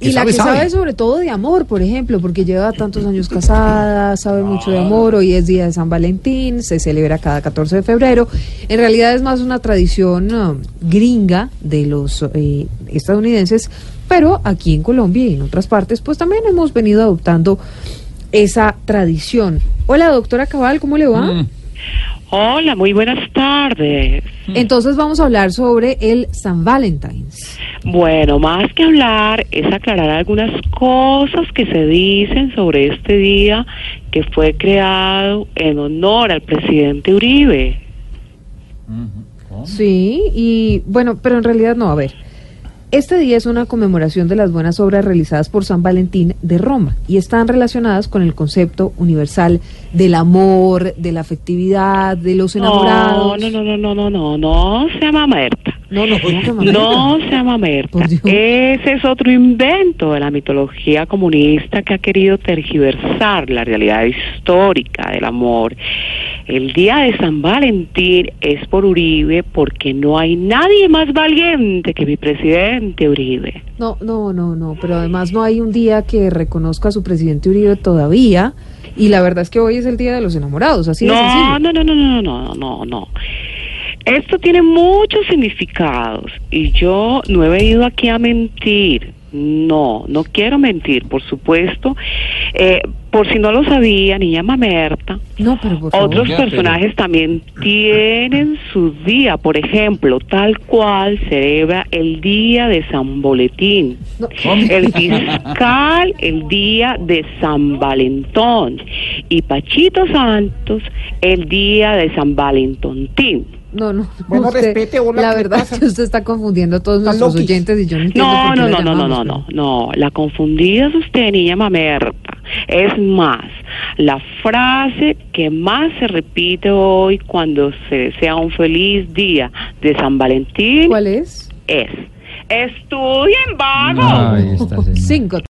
Y la que sabe sobre todo de amor, por ejemplo, porque lleva tantos años casada, sabe mucho de amor, hoy es día de San Valentín, se celebra cada 14 de febrero. En realidad es más una tradición uh, gringa de los eh, estadounidenses, pero aquí en Colombia y en otras partes, pues también hemos venido adoptando esa tradición. Hola, doctora Cabal, ¿cómo le va? Hola, muy buenas tardes. Entonces vamos a hablar sobre el San Valentine's. Bueno, más que hablar es aclarar algunas cosas que se dicen sobre este día que fue creado en honor al presidente Uribe. Sí, y bueno, pero en realidad no, a ver. Este día es una conmemoración de las buenas obras realizadas por San Valentín de Roma y están relacionadas con el concepto universal del amor, de la afectividad, de los enamorados. No, no, no, no, no, no, no, no se llama Merta. No, no. No se llama Merta. Ese es otro invento de la mitología comunista que ha querido tergiversar la realidad histórica del amor. El día de San Valentín es por Uribe porque no hay nadie más valiente que mi presidente Uribe. No, no, no, no, pero además no hay un día que reconozca a su presidente Uribe todavía y la verdad es que hoy es el día de los enamorados, así de No, sencillo. no, no, no, no, no, no, no. Esto tiene muchos significados y yo no he venido aquí a mentir. No, no quiero mentir, por supuesto. Eh, por si no lo sabía, niña Mamerta, No, pero por favor. otros personajes también tienen su día. Por ejemplo, tal cual celebra el día de San Boletín. No. El fiscal el día de San Valentón. Y Pachito Santos el día de San Valentontín. No, no. Bueno, usted- respete, hola, La ¿qué verdad es que usted está confundiendo a todos Está nuestros loquis. oyentes y yo no entiendo No, por qué no, no, no, no, no, no, no. La confundida es usted, niña Mamerta. Es más, la frase que más se repite hoy cuando se desea un feliz día de San Valentín ¿Cuál es? es: Estudien, vagos. Ahí está, señor. Cinco.